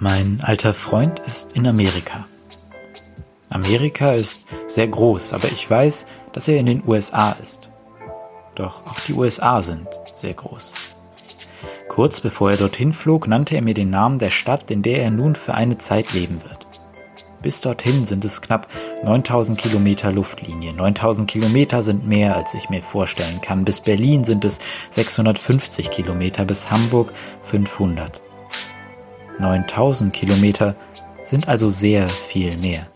Mein alter Freund ist in Amerika. Amerika ist sehr groß, aber ich weiß, dass er in den USA ist. Doch auch die USA sind sehr groß. Kurz bevor er dorthin flog, nannte er mir den Namen der Stadt, in der er nun für eine Zeit leben wird. Bis dorthin sind es knapp 9000 Kilometer Luftlinie. 9000 Kilometer sind mehr, als ich mir vorstellen kann. Bis Berlin sind es 650 Kilometer, bis Hamburg 500. 9000 Kilometer sind also sehr viel mehr.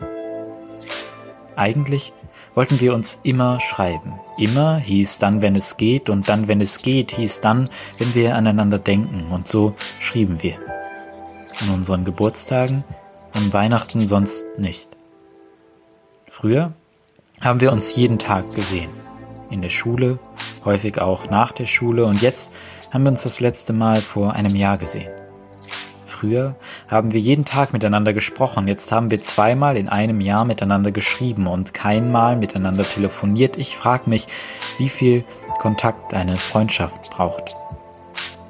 Eigentlich wollten wir uns immer schreiben. Immer hieß dann, wenn es geht, und dann, wenn es geht, hieß dann, wenn wir aneinander denken, und so schrieben wir. An unseren Geburtstagen, an Weihnachten sonst nicht. Früher haben wir uns jeden Tag gesehen. In der Schule, häufig auch nach der Schule, und jetzt haben wir uns das letzte Mal vor einem Jahr gesehen. Früher haben wir jeden Tag miteinander gesprochen, jetzt haben wir zweimal in einem Jahr miteinander geschrieben und keinmal miteinander telefoniert. Ich frage mich, wie viel Kontakt eine Freundschaft braucht.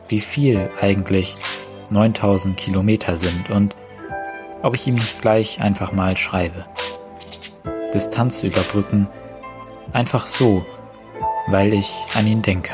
Wie viel eigentlich 9000 Kilometer sind und ob ich ihm nicht gleich einfach mal schreibe. Distanz überbrücken, einfach so, weil ich an ihn denke.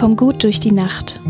Komm gut durch die Nacht.